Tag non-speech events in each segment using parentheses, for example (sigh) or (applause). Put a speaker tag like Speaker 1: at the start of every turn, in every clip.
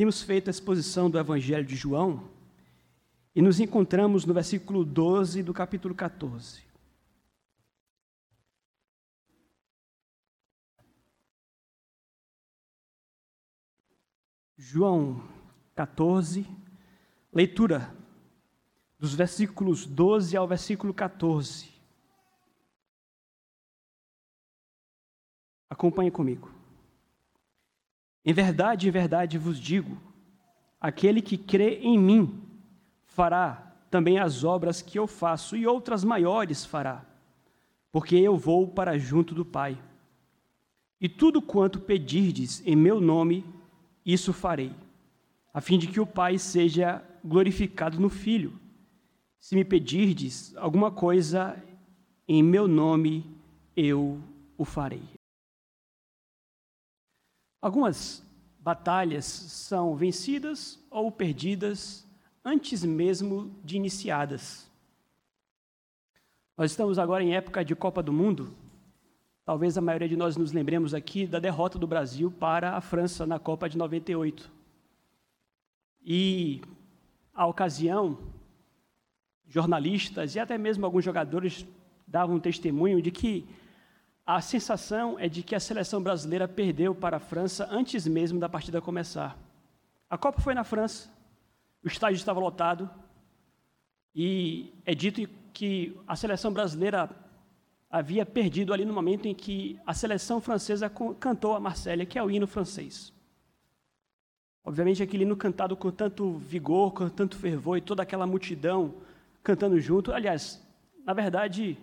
Speaker 1: Temos feito a exposição do Evangelho de João e nos encontramos no versículo 12 do capítulo 14. João 14, leitura dos versículos 12 ao versículo 14. Acompanhe comigo. Em verdade, em verdade vos digo: aquele que crê em mim fará também as obras que eu faço, e outras maiores fará, porque eu vou para junto do Pai. E tudo quanto pedirdes em meu nome, isso farei, a fim de que o Pai seja glorificado no Filho. Se me pedirdes alguma coisa em meu nome, eu o farei. Algumas batalhas são vencidas ou perdidas antes mesmo de iniciadas. Nós estamos agora em época de Copa do Mundo. Talvez a maioria de nós nos lembremos aqui da derrota do Brasil para a França na Copa de 98. E a ocasião, jornalistas e até mesmo alguns jogadores davam testemunho de que a sensação é de que a seleção brasileira perdeu para a França antes mesmo da partida começar. A Copa foi na França, o estádio estava lotado, e é dito que a seleção brasileira havia perdido ali no momento em que a seleção francesa cantou a Marsella, que é o hino francês. Obviamente, aquele hino cantado com tanto vigor, com tanto fervor, e toda aquela multidão cantando junto. Aliás, na verdade,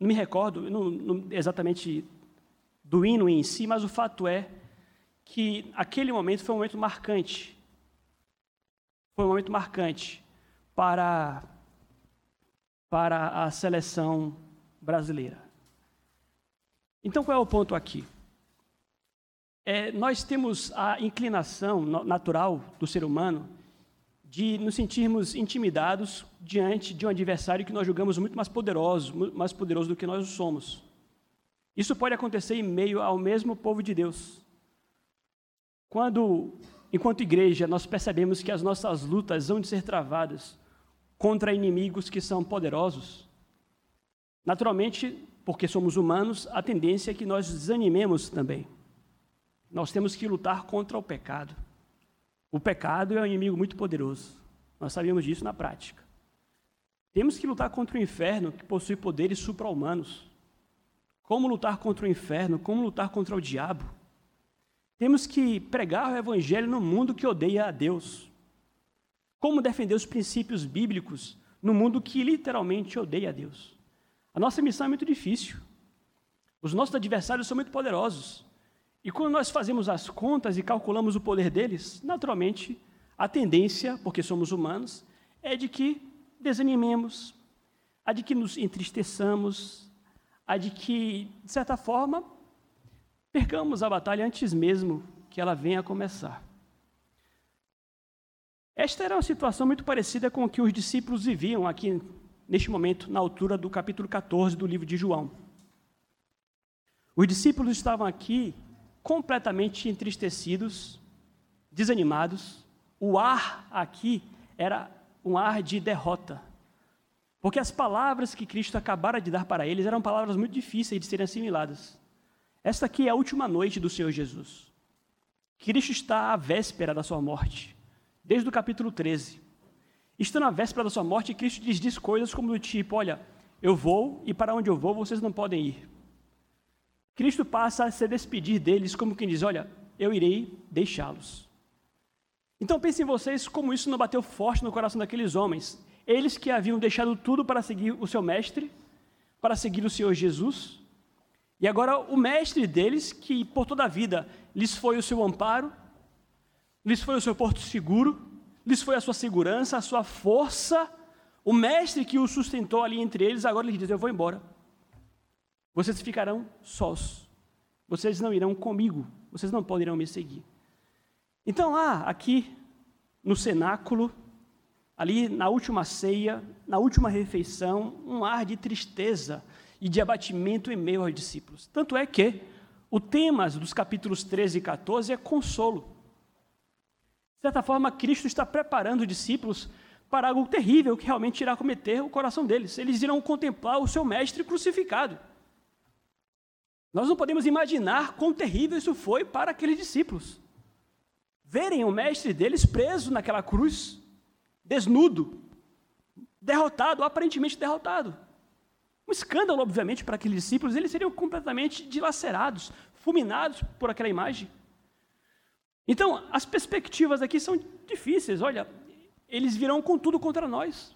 Speaker 1: não me recordo não, não, exatamente do hino em si, mas o fato é que aquele momento foi um momento marcante. Foi um momento marcante para, para a seleção brasileira. Então, qual é o ponto aqui? É, nós temos a inclinação natural do ser humano de nos sentirmos intimidados diante de um adversário que nós julgamos muito mais poderoso, mais poderoso do que nós somos. Isso pode acontecer em meio ao mesmo povo de Deus. Quando, enquanto igreja, nós percebemos que as nossas lutas vão de ser travadas contra inimigos que são poderosos, naturalmente, porque somos humanos, a tendência é que nós desanimemos também. Nós temos que lutar contra o pecado. O pecado é um inimigo muito poderoso. Nós sabemos disso na prática. Temos que lutar contra o inferno, que possui poderes supra-humanos. Como lutar contra o inferno? Como lutar contra o diabo? Temos que pregar o evangelho no mundo que odeia a Deus. Como defender os princípios bíblicos no mundo que literalmente odeia a Deus? A nossa missão é muito difícil. Os nossos adversários são muito poderosos. E quando nós fazemos as contas e calculamos o poder deles, naturalmente, a tendência, porque somos humanos, é de que desanimemos, a de que nos entristeçamos, a de que, de certa forma, percamos a batalha antes mesmo que ela venha a começar. Esta era uma situação muito parecida com o que os discípulos viviam aqui, neste momento, na altura do capítulo 14 do livro de João. Os discípulos estavam aqui completamente entristecidos, desanimados. O ar aqui era um ar de derrota. Porque as palavras que Cristo acabara de dar para eles eram palavras muito difíceis de serem assimiladas. Esta aqui é a última noite do Senhor Jesus. Cristo está à véspera da sua morte, desde o capítulo 13. Está na véspera da sua morte, Cristo lhes diz coisas como do tipo: Olha, eu vou e para onde eu vou vocês não podem ir. Cristo passa a se despedir deles como quem diz: Olha, eu irei deixá-los. Então pensem vocês como isso não bateu forte no coração daqueles homens. Eles que haviam deixado tudo para seguir o seu mestre, para seguir o Senhor Jesus. E agora o mestre deles, que por toda a vida lhes foi o seu amparo, lhes foi o seu porto seguro, lhes foi a sua segurança, a sua força, o mestre que o sustentou ali entre eles, agora lhes diz: Eu vou embora. Vocês ficarão sós. Vocês não irão comigo. Vocês não poderão me seguir. Então, lá, aqui, no cenáculo, ali na última ceia, na última refeição, um ar de tristeza e de abatimento em meio aos discípulos. Tanto é que o tema dos capítulos 13 e 14 é consolo. De certa forma, Cristo está preparando os discípulos para algo terrível que realmente irá cometer o coração deles. Eles irão contemplar o seu mestre crucificado. Nós não podemos imaginar quão terrível isso foi para aqueles discípulos. Verem o mestre deles preso naquela cruz, desnudo, derrotado, aparentemente derrotado. Um escândalo, obviamente, para aqueles discípulos, eles seriam completamente dilacerados, fulminados por aquela imagem. Então, as perspectivas aqui são difíceis. Olha, eles virão com tudo contra nós.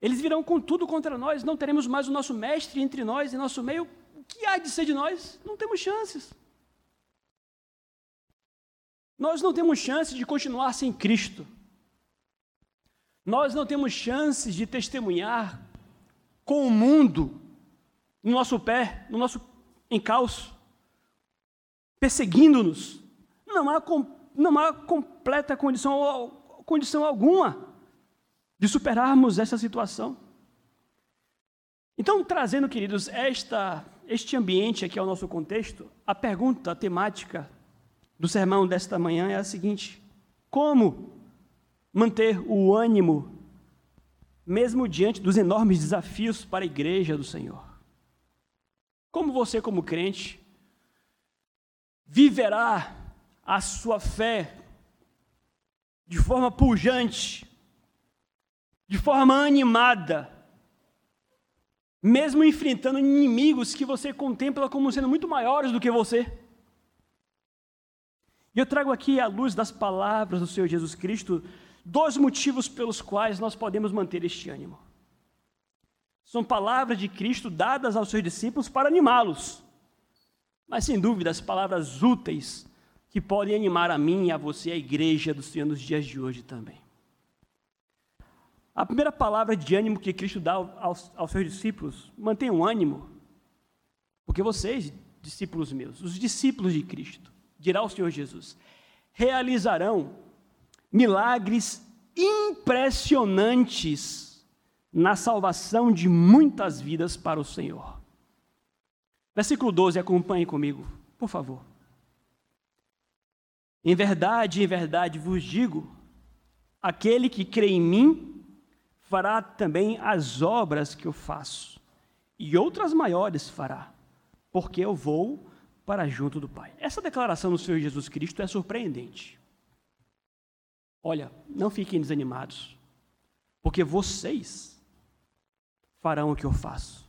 Speaker 1: Eles virão com tudo contra nós. Não teremos mais o nosso mestre entre nós, em nosso meio. O que há de ser de nós? Não temos chances. Nós não temos chance de continuar sem Cristo. Nós não temos chances de testemunhar com o mundo no nosso pé, no nosso encalço perseguindo-nos. Não há, não há completa condição, condição alguma de superarmos essa situação. Então, trazendo, queridos, esta, este ambiente aqui ao nosso contexto, a pergunta a temática do sermão desta manhã é a seguinte: como manter o ânimo, mesmo diante dos enormes desafios para a igreja do Senhor? Como você, como crente, viverá a sua fé de forma pujante, de forma animada, mesmo enfrentando inimigos que você contempla como sendo muito maiores do que você. E eu trago aqui, à luz das palavras do Senhor Jesus Cristo, dois motivos pelos quais nós podemos manter este ânimo. São palavras de Cristo dadas aos seus discípulos para animá-los mas sem dúvida as palavras úteis que podem animar a mim e a você, a igreja do Senhor nos dias de hoje também. A primeira palavra de ânimo que Cristo dá aos, aos seus discípulos, mantenham ânimo, porque vocês, discípulos meus, os discípulos de Cristo, dirá o Senhor Jesus, realizarão milagres impressionantes na salvação de muitas vidas para o Senhor. Versículo 12, acompanhe comigo, por favor. Em verdade, em verdade vos digo: aquele que crê em mim fará também as obras que eu faço, e outras maiores fará, porque eu vou para junto do Pai. Essa declaração do Senhor Jesus Cristo é surpreendente. Olha, não fiquem desanimados, porque vocês farão o que eu faço.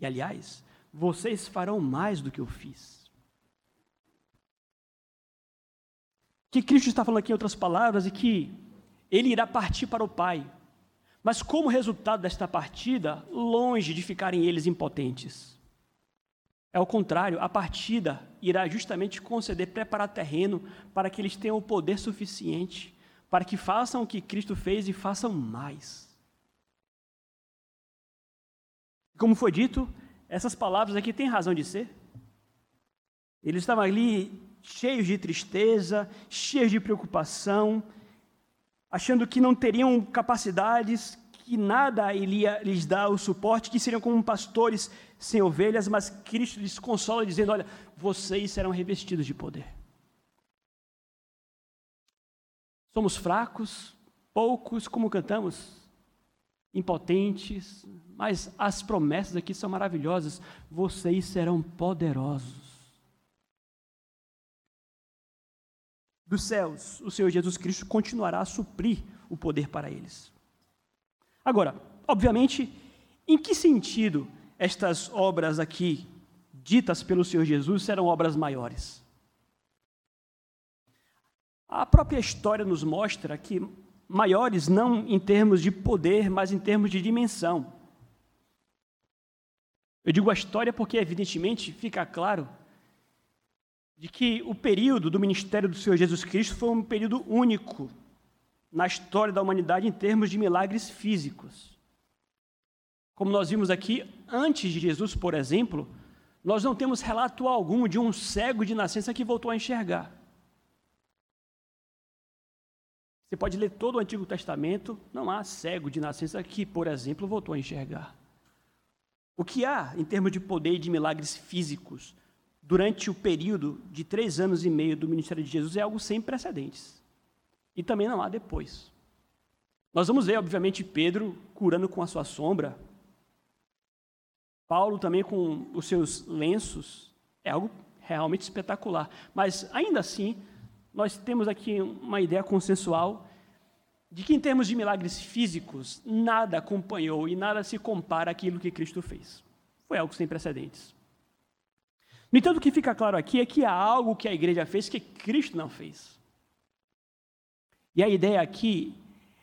Speaker 1: E aliás, vocês farão mais do que eu fiz. Que Cristo está falando aqui em outras palavras e que ele irá partir para o Pai. Mas como resultado desta partida, longe de ficarem eles impotentes. É o contrário, a partida irá justamente conceder, preparar terreno para que eles tenham o poder suficiente para que façam o que Cristo fez e façam mais. Como foi dito, essas palavras aqui têm razão de ser. Eles estavam ali cheios de tristeza, cheios de preocupação, achando que não teriam capacidades, que nada iria lhes dar o suporte, que seriam como pastores sem ovelhas, mas Cristo lhes consola dizendo: Olha, vocês serão revestidos de poder. Somos fracos, poucos, como cantamos, impotentes, mas as promessas aqui são maravilhosas. Vocês serão poderosos. Dos céus, o Senhor Jesus Cristo continuará a suprir o poder para eles. Agora, obviamente, em que sentido estas obras aqui, ditas pelo Senhor Jesus, serão obras maiores? A própria história nos mostra que maiores não em termos de poder, mas em termos de dimensão. Eu digo a história porque, evidentemente, fica claro de que o período do ministério do Senhor Jesus Cristo foi um período único na história da humanidade em termos de milagres físicos. Como nós vimos aqui, antes de Jesus, por exemplo, nós não temos relato algum de um cego de nascença que voltou a enxergar. Você pode ler todo o Antigo Testamento, não há cego de nascença que, por exemplo, voltou a enxergar. O que há em termos de poder e de milagres físicos durante o período de três anos e meio do ministério de Jesus é algo sem precedentes. E também não há depois. Nós vamos ver, obviamente, Pedro curando com a sua sombra, Paulo também com os seus lenços, é algo realmente espetacular. Mas ainda assim, nós temos aqui uma ideia consensual de que, em termos de milagres físicos, nada acompanhou e nada se compara àquilo que Cristo fez. Foi algo sem precedentes. No entanto, o que fica claro aqui é que há algo que a igreja fez que Cristo não fez. E a ideia aqui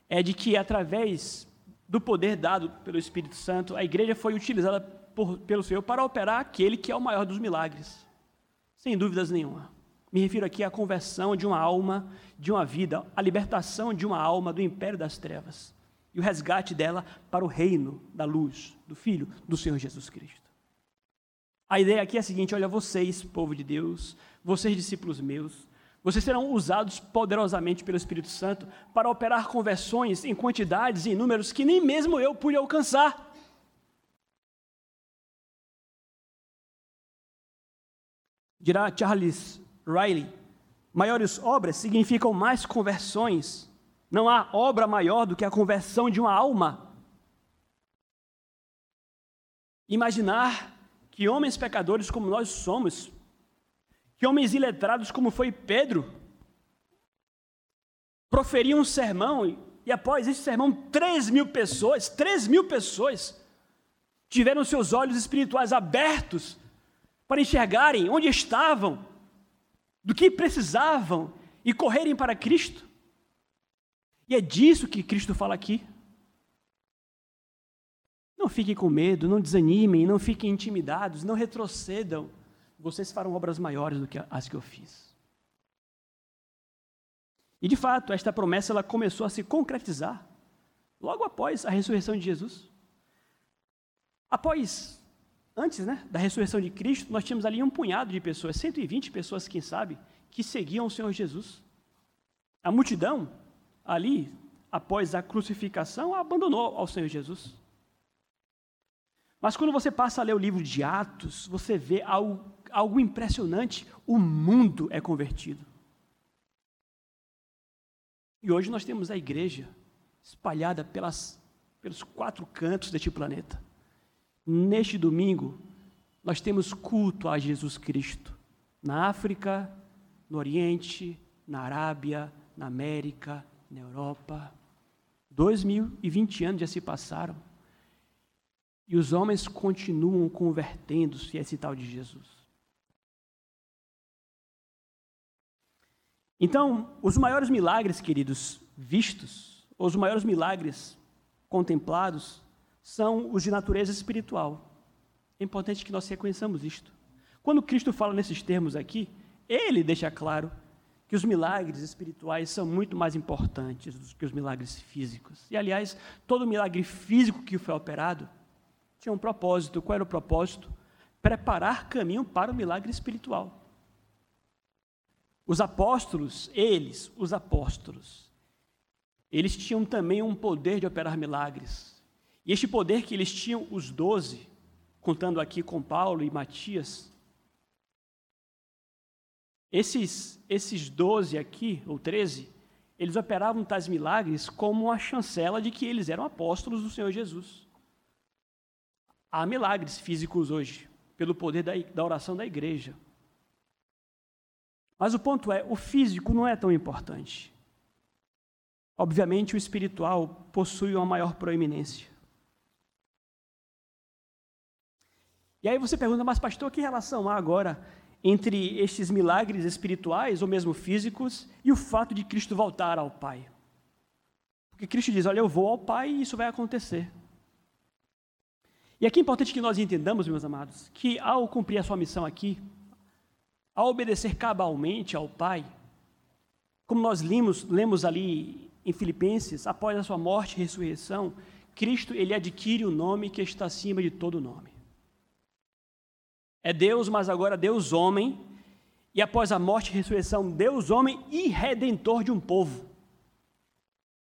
Speaker 1: é de que, através do poder dado pelo Espírito Santo, a igreja foi utilizada por, pelo Senhor para operar aquele que é o maior dos milagres. Sem dúvidas nenhuma. Me refiro aqui à conversão de uma alma, de uma vida, a libertação de uma alma do império das trevas e o resgate dela para o reino da luz, do Filho do Senhor Jesus Cristo. A ideia aqui é a seguinte: olha, vocês, povo de Deus, vocês, discípulos meus, vocês serão usados poderosamente pelo Espírito Santo para operar conversões em quantidades e em números que nem mesmo eu pude alcançar. Dirá Charles Riley: maiores obras significam mais conversões. Não há obra maior do que a conversão de uma alma. Imaginar que homens pecadores como nós somos, que homens iletrados como foi Pedro, proferiam um sermão e, após esse sermão, três mil pessoas, três mil pessoas, tiveram seus olhos espirituais abertos para enxergarem onde estavam, do que precisavam e correrem para Cristo. E é disso que Cristo fala aqui. Não fiquem com medo, não desanimem, não fiquem intimidados, não retrocedam. Vocês farão obras maiores do que as que eu fiz. E de fato, esta promessa ela começou a se concretizar logo após a ressurreição de Jesus. Após antes né, da ressurreição de Cristo, nós tínhamos ali um punhado de pessoas, 120 pessoas, quem sabe, que seguiam o Senhor Jesus. A multidão, ali, após a crucificação, abandonou ao Senhor Jesus. Mas quando você passa a ler o livro de Atos, você vê algo, algo impressionante: o mundo é convertido. E hoje nós temos a igreja espalhada pelas, pelos quatro cantos deste planeta. Neste domingo, nós temos culto a Jesus Cristo. Na África, no Oriente, na Arábia, na América, na Europa. Dois mil e vinte anos já se passaram. E os homens continuam convertendo-se a esse tal de Jesus. Então, os maiores milagres, queridos, vistos, os maiores milagres contemplados, são os de natureza espiritual. É importante que nós reconheçamos isto. Quando Cristo fala nesses termos aqui, ele deixa claro que os milagres espirituais são muito mais importantes do que os milagres físicos. E, aliás, todo milagre físico que foi operado tinha um propósito. Qual era o propósito? Preparar caminho para o milagre espiritual. Os apóstolos, eles, os apóstolos, eles tinham também um poder de operar milagres. E este poder que eles tinham, os doze, contando aqui com Paulo e Matias, esses, esses doze aqui, ou treze, eles operavam tais milagres como uma chancela de que eles eram apóstolos do Senhor Jesus. Há milagres físicos hoje, pelo poder da, da oração da igreja. Mas o ponto é, o físico não é tão importante. Obviamente, o espiritual possui uma maior proeminência. E aí você pergunta, mas pastor, que relação há agora entre estes milagres espirituais ou mesmo físicos e o fato de Cristo voltar ao Pai? Porque Cristo diz: Olha, eu vou ao Pai e isso vai acontecer. E aqui é importante que nós entendamos, meus amados, que ao cumprir a sua missão aqui, ao obedecer cabalmente ao Pai, como nós lemos, lemos ali em Filipenses, após a sua morte e ressurreição, Cristo ele adquire o nome que está acima de todo nome. É Deus, mas agora Deus homem, e após a morte e ressurreição, Deus homem e redentor de um povo.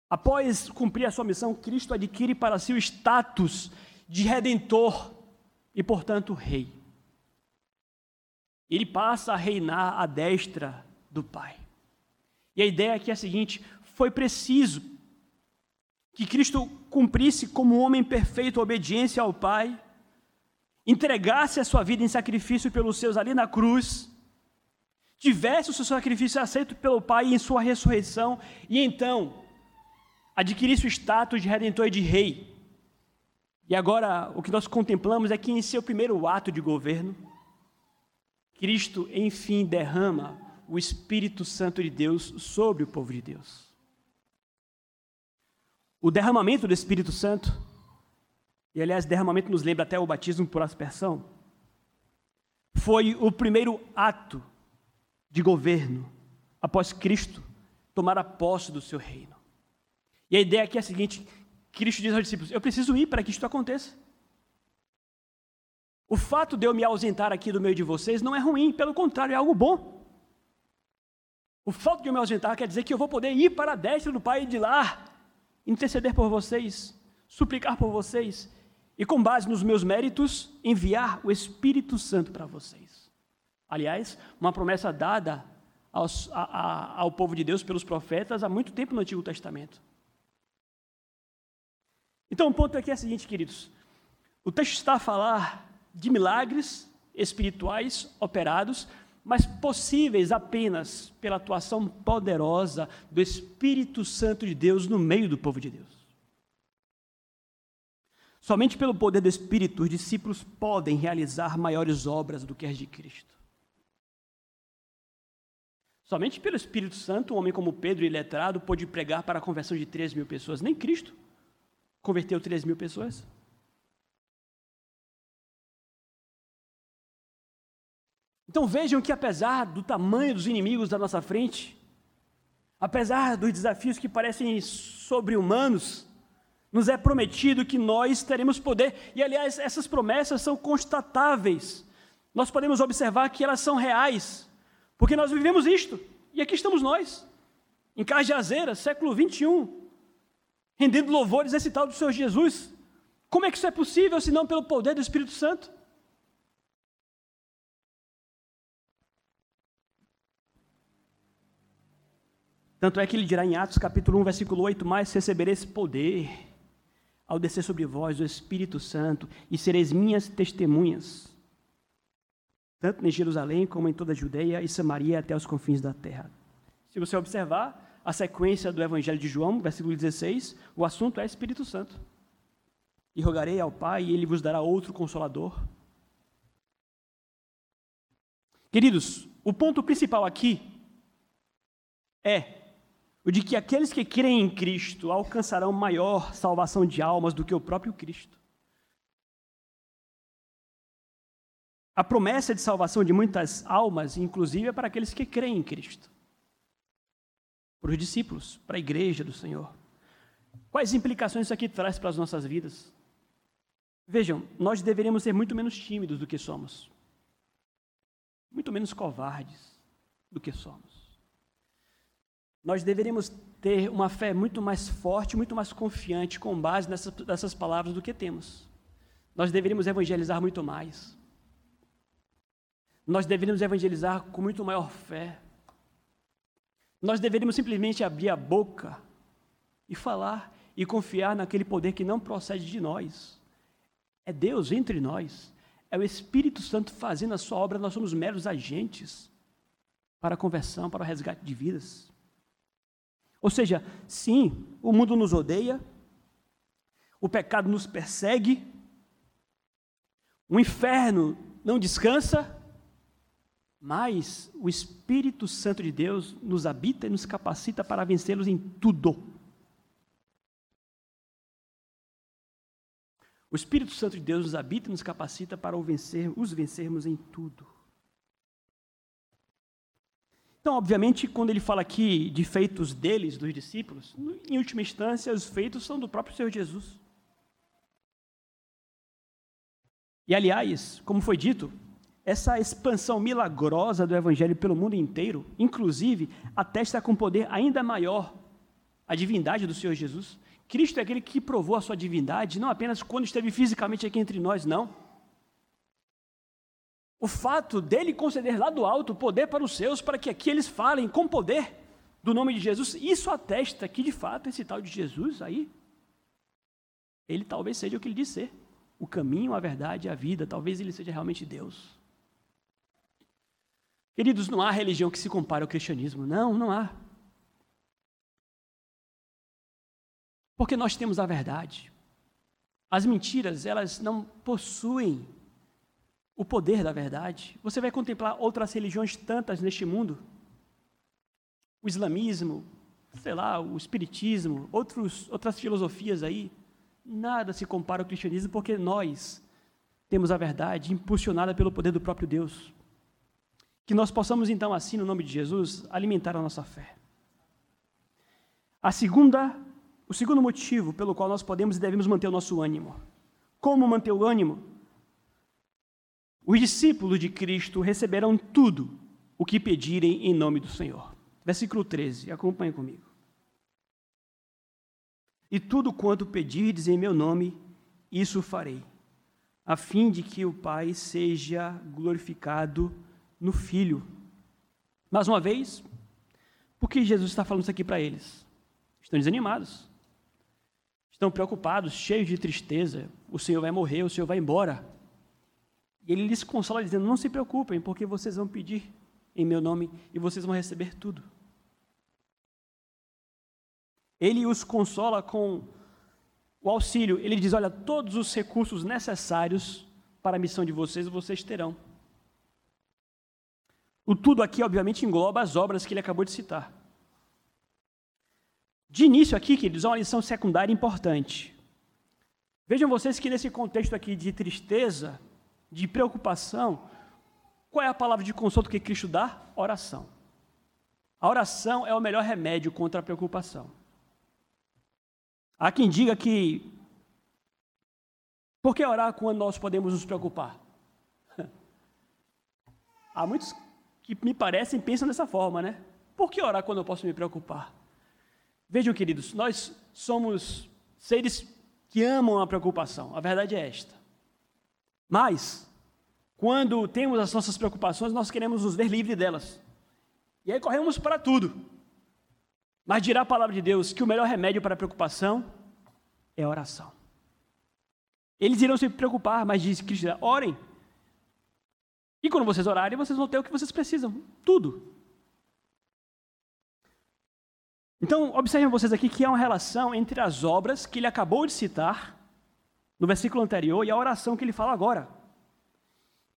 Speaker 1: Após cumprir a sua missão, Cristo adquire para si o status de redentor e, portanto, rei. Ele passa a reinar à destra do Pai. E a ideia aqui é a seguinte: foi preciso que Cristo cumprisse como homem perfeito a obediência ao Pai, entregasse a sua vida em sacrifício pelos seus ali na cruz, tivesse o seu sacrifício aceito pelo Pai em sua ressurreição, e então adquirisse o status de redentor e de rei. E agora o que nós contemplamos é que em seu primeiro ato de governo, Cristo enfim derrama o Espírito Santo de Deus sobre o povo de Deus. O derramamento do Espírito Santo, e aliás, derramamento nos lembra até o batismo por aspersão, foi o primeiro ato de governo após Cristo tomar a posse do seu reino. E a ideia aqui é a seguinte: Cristo diz aos discípulos: Eu preciso ir para que isto aconteça. O fato de eu me ausentar aqui do meio de vocês não é ruim, pelo contrário, é algo bom. O fato de eu me ausentar quer dizer que eu vou poder ir para a destra do Pai de lá, interceder por vocês, suplicar por vocês, e com base nos meus méritos, enviar o Espírito Santo para vocês. Aliás, uma promessa dada aos, a, a, ao povo de Deus pelos profetas há muito tempo no Antigo Testamento. Então, o ponto aqui é o seguinte, queridos: o texto está a falar de milagres espirituais operados, mas possíveis apenas pela atuação poderosa do Espírito Santo de Deus no meio do povo de Deus. Somente pelo poder do Espírito os discípulos podem realizar maiores obras do que as de Cristo. Somente pelo Espírito Santo, um homem como Pedro, iletrado, pôde pregar para a conversão de 3 mil pessoas. Nem Cristo converteu 3 mil pessoas. Então vejam que apesar do tamanho dos inimigos da nossa frente, apesar dos desafios que parecem sobre-humanos, nos é prometido que nós teremos poder. E aliás, essas promessas são constatáveis. Nós podemos observar que elas são reais, porque nós vivemos isto. E aqui estamos nós, em Cajazeiras, século 21, rendendo louvores a esse tal do Senhor Jesus. Como é que isso é possível, se não pelo poder do Espírito Santo? Tanto é que ele dirá em Atos capítulo 1, versículo 8, mais recebereis poder ao descer sobre vós o Espírito Santo e sereis minhas testemunhas, tanto em Jerusalém como em toda a Judeia e Samaria até os confins da terra. Se você observar, a sequência do Evangelho de João, versículo 16, o assunto é Espírito Santo. E rogarei ao Pai, e ele vos dará outro consolador. Queridos, o ponto principal aqui é o de que aqueles que creem em Cristo alcançarão maior salvação de almas do que o próprio Cristo. A promessa de salvação de muitas almas, inclusive, é para aqueles que creem em Cristo para os discípulos, para a igreja do Senhor. Quais implicações isso aqui traz para as nossas vidas? Vejam, nós deveríamos ser muito menos tímidos do que somos, muito menos covardes do que somos. Nós deveríamos ter uma fé muito mais forte, muito mais confiante, com base nessas, nessas palavras do que temos. Nós deveríamos evangelizar muito mais. Nós deveríamos evangelizar com muito maior fé. Nós deveríamos simplesmente abrir a boca e falar e confiar naquele poder que não procede de nós. É Deus entre nós. É o Espírito Santo fazendo a sua obra, nós somos meros agentes para a conversão, para o resgate de vidas. Ou seja, sim, o mundo nos odeia, o pecado nos persegue, o inferno não descansa, mas o Espírito Santo de Deus nos habita e nos capacita para vencê-los em tudo. O Espírito Santo de Deus nos habita e nos capacita para vencer, os vencermos em tudo. Então, obviamente, quando ele fala aqui de feitos deles, dos discípulos, em última instância, os feitos são do próprio Senhor Jesus. E, aliás, como foi dito, essa expansão milagrosa do Evangelho pelo mundo inteiro, inclusive, atesta com poder ainda maior a divindade do Senhor Jesus. Cristo é aquele que provou a sua divindade, não apenas quando esteve fisicamente aqui entre nós, não. o fato dele conceder lá do alto poder para os seus, para que aqui eles falem com poder do nome de Jesus, isso atesta que de fato esse tal de Jesus aí, ele talvez seja o que ele diz ser: o caminho, a verdade a vida, talvez ele seja realmente Deus. Queridos, não há religião que se compare ao cristianismo, não, não há. Porque nós temos a verdade. As mentiras, elas não possuem o poder da verdade. Você vai contemplar outras religiões tantas neste mundo. O islamismo, sei lá, o espiritismo, outros, outras filosofias aí. Nada se compara ao cristianismo porque nós temos a verdade impulsionada pelo poder do próprio Deus. Que nós possamos então, assim, no nome de Jesus, alimentar a nossa fé. A segunda o segundo motivo pelo qual nós podemos e devemos manter o nosso ânimo. Como manter o ânimo? Os discípulos de Cristo receberão tudo o que pedirem em nome do Senhor. Versículo 13, acompanhe comigo. E tudo quanto pedirdes em meu nome, isso farei, a fim de que o Pai seja glorificado no Filho. Mais uma vez, por que Jesus está falando isso aqui para eles? Estão desanimados estão preocupados, cheios de tristeza. O Senhor vai morrer, o Senhor vai embora. E ele lhes consola dizendo: Não se preocupem, porque vocês vão pedir em meu nome e vocês vão receber tudo. Ele os consola com o auxílio. Ele diz: Olha, todos os recursos necessários para a missão de vocês, vocês terão. O tudo aqui, obviamente, engloba as obras que ele acabou de citar. De início aqui, queridos, é uma lição secundária importante. Vejam vocês que nesse contexto aqui de tristeza, de preocupação, qual é a palavra de consolo que Cristo dá? Oração. A oração é o melhor remédio contra a preocupação. Há quem diga que por que orar quando nós podemos nos preocupar? (laughs) Há muitos que me parecem pensam dessa forma, né? Por que orar quando eu posso me preocupar? Vejam, queridos, nós somos seres que amam a preocupação, a verdade é esta. Mas, quando temos as nossas preocupações, nós queremos nos ver livres delas. E aí corremos para tudo. Mas dirá a palavra de Deus que o melhor remédio para a preocupação é a oração. Eles irão se preocupar, mas diz Cristo, orem. E quando vocês orarem, vocês vão ter o que vocês precisam, tudo. Então, observem vocês aqui que há uma relação entre as obras que ele acabou de citar, no versículo anterior, e a oração que ele fala agora.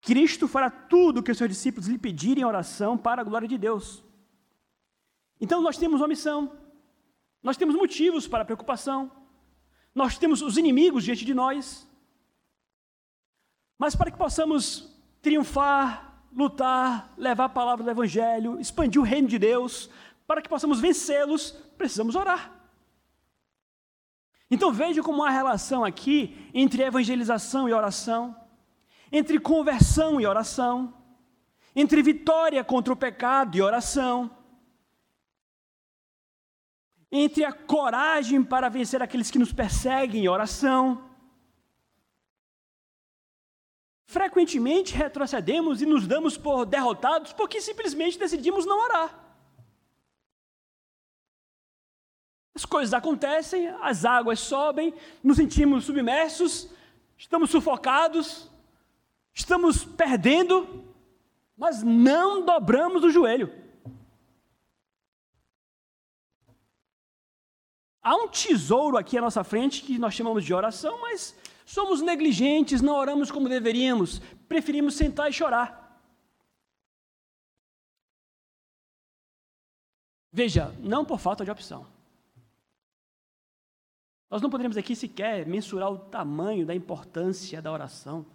Speaker 1: Cristo fará tudo o que os seus discípulos lhe pedirem em oração para a glória de Deus. Então, nós temos uma missão, nós temos motivos para preocupação, nós temos os inimigos diante de nós, mas para que possamos triunfar, lutar, levar a palavra do Evangelho, expandir o reino de Deus, para que possamos vencê-los, precisamos orar. Então veja como há relação aqui entre evangelização e oração, entre conversão e oração, entre vitória contra o pecado e oração, entre a coragem para vencer aqueles que nos perseguem e oração. Frequentemente retrocedemos e nos damos por derrotados porque simplesmente decidimos não orar. As coisas acontecem, as águas sobem, nos sentimos submersos, estamos sufocados, estamos perdendo, mas não dobramos o joelho. Há um tesouro aqui à nossa frente que nós chamamos de oração, mas somos negligentes, não oramos como deveríamos, preferimos sentar e chorar. Veja, não por falta de opção. Nós não poderíamos aqui sequer mensurar o tamanho da importância da oração.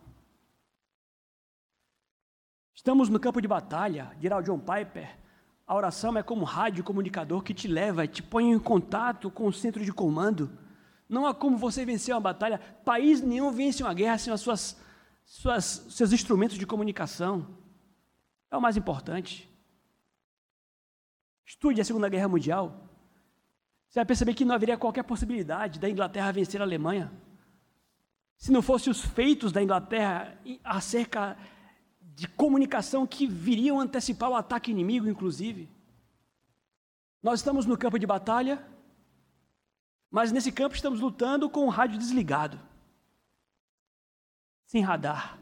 Speaker 1: Estamos no campo de batalha, dirá o John Piper. A oração é como um rádio comunicador que te leva, te põe em contato com o centro de comando. Não há como você vencer uma batalha. País nenhum vence uma guerra sem as suas, suas, seus instrumentos de comunicação. É o mais importante. Estude a Segunda Guerra Mundial. Você vai perceber que não haveria qualquer possibilidade da Inglaterra vencer a Alemanha. Se não fossem os feitos da Inglaterra acerca de comunicação que viriam antecipar o ataque inimigo, inclusive. Nós estamos no campo de batalha, mas nesse campo estamos lutando com o rádio desligado, sem radar.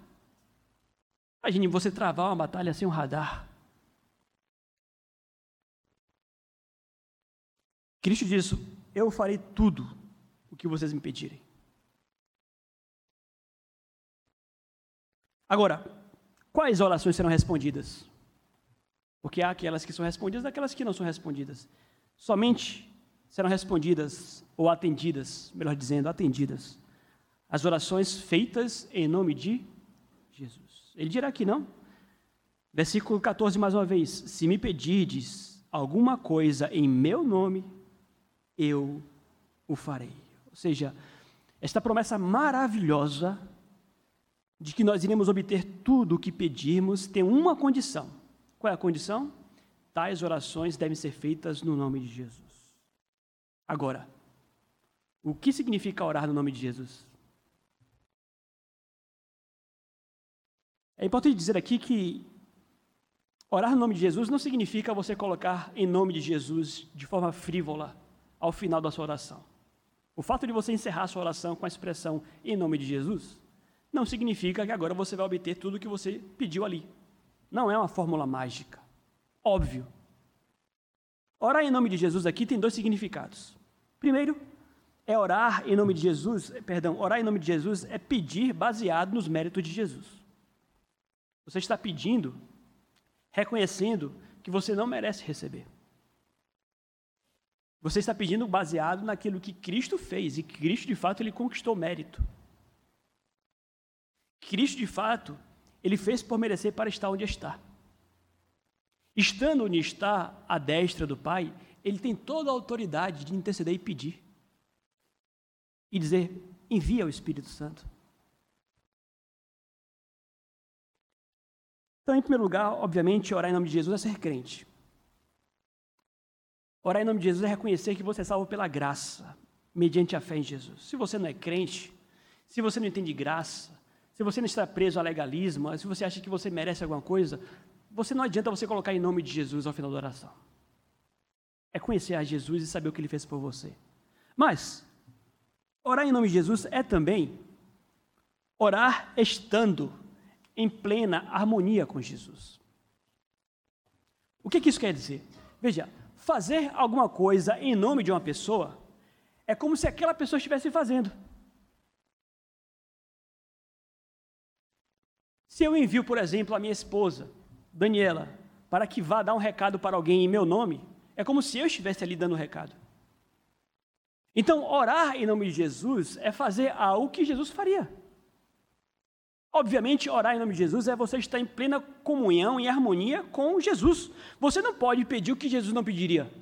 Speaker 1: Imagine você travar uma batalha sem um radar. Cristo disse: Eu farei tudo o que vocês me pedirem. Agora, quais orações serão respondidas? Porque há aquelas que são respondidas e aquelas que não são respondidas. Somente serão respondidas ou atendidas, melhor dizendo, atendidas, as orações feitas em nome de Jesus. Ele dirá aqui, não? Versículo 14, mais uma vez: Se me pedirdes alguma coisa em meu nome, eu o farei. Ou seja, esta promessa maravilhosa de que nós iremos obter tudo o que pedirmos tem uma condição. Qual é a condição? Tais orações devem ser feitas no nome de Jesus. Agora, o que significa orar no nome de Jesus? É importante dizer aqui que orar no nome de Jesus não significa você colocar em nome de Jesus de forma frívola ao final da sua oração. O fato de você encerrar a sua oração com a expressão em nome de Jesus não significa que agora você vai obter tudo o que você pediu ali. Não é uma fórmula mágica. Óbvio. Orar em nome de Jesus aqui tem dois significados. Primeiro, é orar em nome de Jesus, perdão, orar em nome de Jesus é pedir baseado nos méritos de Jesus. Você está pedindo, reconhecendo que você não merece receber. Você está pedindo baseado naquilo que Cristo fez, e Cristo, de fato, ele conquistou mérito. Cristo, de fato, ele fez por merecer para estar onde está. Estando onde está, à destra do Pai, ele tem toda a autoridade de interceder e pedir. E dizer: envia o Espírito Santo. Então, em primeiro lugar, obviamente, orar em nome de Jesus é ser crente. Orar em nome de Jesus é reconhecer que você é salvo pela graça, mediante a fé em Jesus. Se você não é crente, se você não entende graça, se você não está preso a legalismo, se você acha que você merece alguma coisa, você não adianta você colocar em nome de Jesus ao final da oração. É conhecer a Jesus e saber o que ele fez por você. Mas, orar em nome de Jesus é também orar estando em plena harmonia com Jesus. O que, que isso quer dizer? Veja, fazer alguma coisa em nome de uma pessoa é como se aquela pessoa estivesse fazendo. Se eu envio, por exemplo, a minha esposa, Daniela, para que vá dar um recado para alguém em meu nome, é como se eu estivesse ali dando o um recado. Então, orar em nome de Jesus é fazer algo que Jesus faria. Obviamente, orar em nome de Jesus é você estar em plena comunhão e harmonia com Jesus. Você não pode pedir o que Jesus não pediria.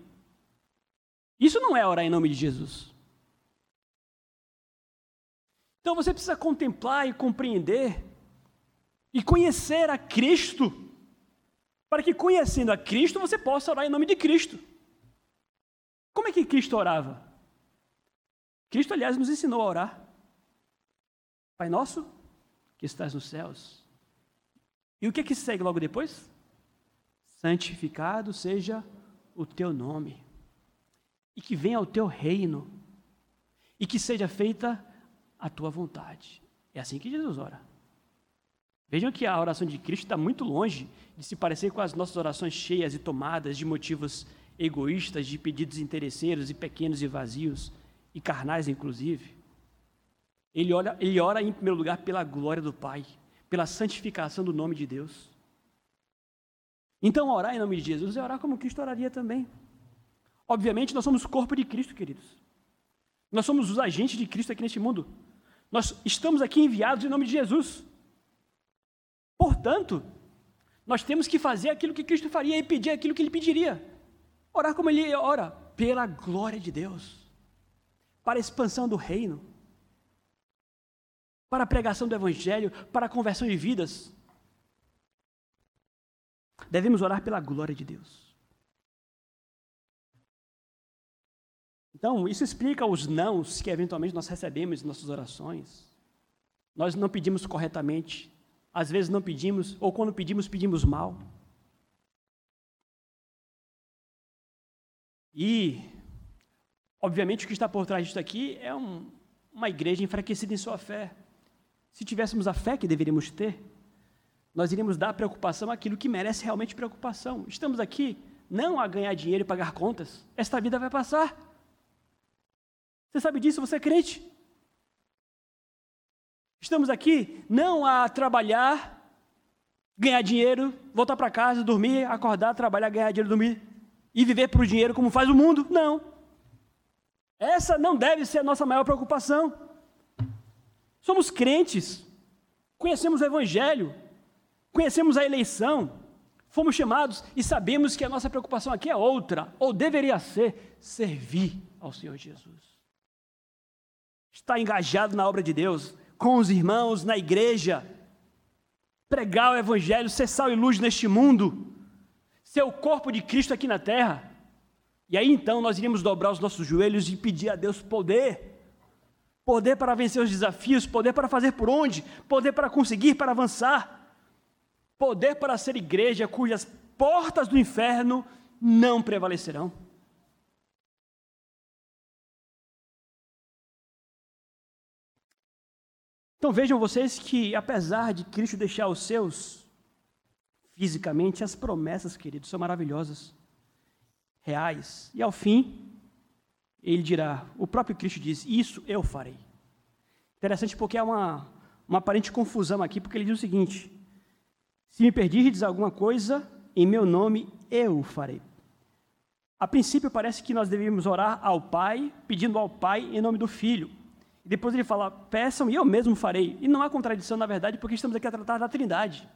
Speaker 1: Isso não é orar em nome de Jesus. Então você precisa contemplar e compreender e conhecer a Cristo, para que conhecendo a Cristo você possa orar em nome de Cristo. Como é que Cristo orava? Cristo, aliás, nos ensinou a orar. Pai nosso, que estás nos céus. E o que que segue logo depois? Santificado seja o teu nome. E que venha o teu reino. E que seja feita a tua vontade. É assim que Jesus ora. Vejam que a oração de Cristo está muito longe de se parecer com as nossas orações cheias e tomadas de motivos egoístas, de pedidos interesseiros e pequenos e vazios, e carnais inclusive. Ele, olha, ele ora em primeiro lugar pela glória do Pai, pela santificação do nome de Deus. Então, orar em nome de Jesus é orar como Cristo oraria também. Obviamente, nós somos o corpo de Cristo, queridos. Nós somos os agentes de Cristo aqui neste mundo. Nós estamos aqui enviados em nome de Jesus. Portanto, nós temos que fazer aquilo que Cristo faria e pedir aquilo que ele pediria. Orar como ele ora, pela glória de Deus, para a expansão do reino, para a pregação do evangelho, para a conversão de vidas. Devemos orar pela glória de Deus. Então, isso explica os nãos que eventualmente nós recebemos em nossas orações. Nós não pedimos corretamente às vezes não pedimos, ou quando pedimos, pedimos mal. E, obviamente, o que está por trás disso aqui é um, uma igreja enfraquecida em sua fé. Se tivéssemos a fé que deveríamos ter, nós iríamos dar preocupação àquilo que merece realmente preocupação. Estamos aqui não a ganhar dinheiro e pagar contas. Esta vida vai passar. Você sabe disso, você é crente. Estamos aqui não a trabalhar, ganhar dinheiro, voltar para casa, dormir, acordar, trabalhar, ganhar dinheiro, dormir e viver para o dinheiro como faz o mundo. Não. Essa não deve ser a nossa maior preocupação. Somos crentes, conhecemos o Evangelho, conhecemos a eleição, fomos chamados e sabemos que a nossa preocupação aqui é outra, ou deveria ser servir ao Senhor Jesus. Estar engajado na obra de Deus, com os irmãos, na igreja, pregar o Evangelho, ser sal e luz neste mundo, ser o corpo de Cristo aqui na terra. E aí então nós iríamos dobrar os nossos joelhos e pedir a Deus poder. Poder para vencer os desafios, poder para fazer por onde, poder para conseguir, para avançar. Poder para ser igreja cujas portas do inferno não prevalecerão. Então vejam vocês que, apesar de Cristo deixar os seus fisicamente, as promessas, queridos, são maravilhosas, reais. E ao fim, ele dirá: o próprio Cristo diz: Isso eu farei. Interessante porque há uma, uma aparente confusão aqui, porque ele diz o seguinte: Se me pedirdes alguma coisa, em meu nome eu farei. A princípio, parece que nós devíamos orar ao Pai, pedindo ao Pai em nome do Filho. Depois ele fala: peçam e eu mesmo farei. E não há contradição, na verdade, porque estamos aqui a tratar da Trindade.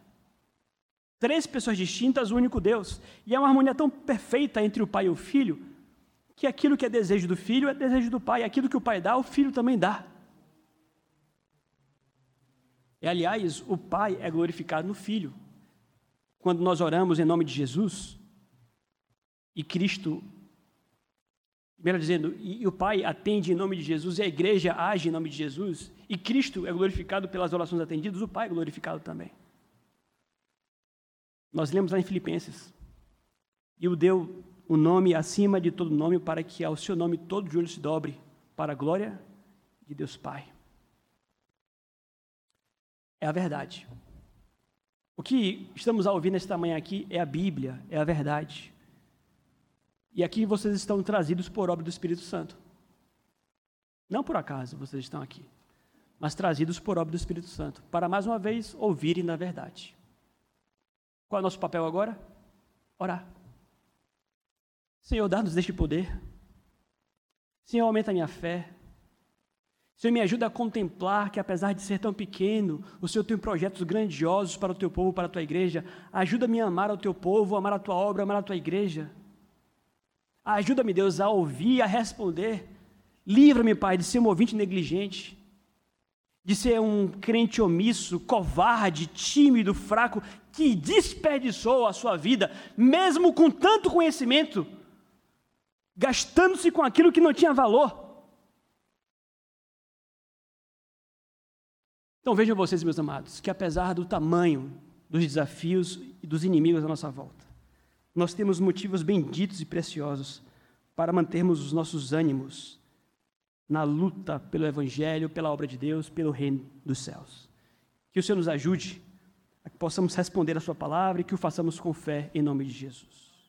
Speaker 1: Três pessoas distintas, o único Deus. E é uma harmonia tão perfeita entre o Pai e o Filho, que aquilo que é desejo do Filho é desejo do Pai. Aquilo que o Pai dá, o Filho também dá. E, aliás, o Pai é glorificado no Filho. Quando nós oramos em nome de Jesus, e Cristo Melhor dizendo, e, o Pai atende em nome de Jesus, e a igreja age em nome de Jesus, e Cristo é glorificado pelas orações atendidas, o Pai é glorificado também. Nós lemos lá em Filipenses, e o deu o nome acima de todo nome, para que ao seu nome todo joelho se dobre, para a glória de Deus Pai. É a verdade. O que estamos a ouvir nesta manhã aqui é a Bíblia, é a verdade. E aqui vocês estão trazidos por obra do Espírito Santo. Não por acaso vocês estão aqui, mas trazidos por obra do Espírito Santo, para mais uma vez ouvirem na verdade. Qual é o nosso papel agora? Orar. Senhor, dá-nos deste poder. Senhor, aumenta a minha fé. Senhor, me ajuda a contemplar que, apesar de ser tão pequeno, o Senhor tem projetos grandiosos para o teu povo, para a tua igreja. Ajuda-me a amar o teu povo, amar a tua obra, amar a tua igreja. Ajuda-me, Deus, a ouvir, a responder. Livra-me, Pai, de ser um ouvinte negligente, de ser um crente omisso, covarde, tímido, fraco, que desperdiçou a sua vida, mesmo com tanto conhecimento, gastando-se com aquilo que não tinha valor. Então vejam vocês, meus amados, que apesar do tamanho dos desafios e dos inimigos à nossa volta, nós temos motivos benditos e preciosos para mantermos os nossos ânimos na luta pelo Evangelho, pela obra de Deus, pelo reino dos céus. Que o Senhor nos ajude a que possamos responder a Sua palavra e que o façamos com fé em nome de Jesus.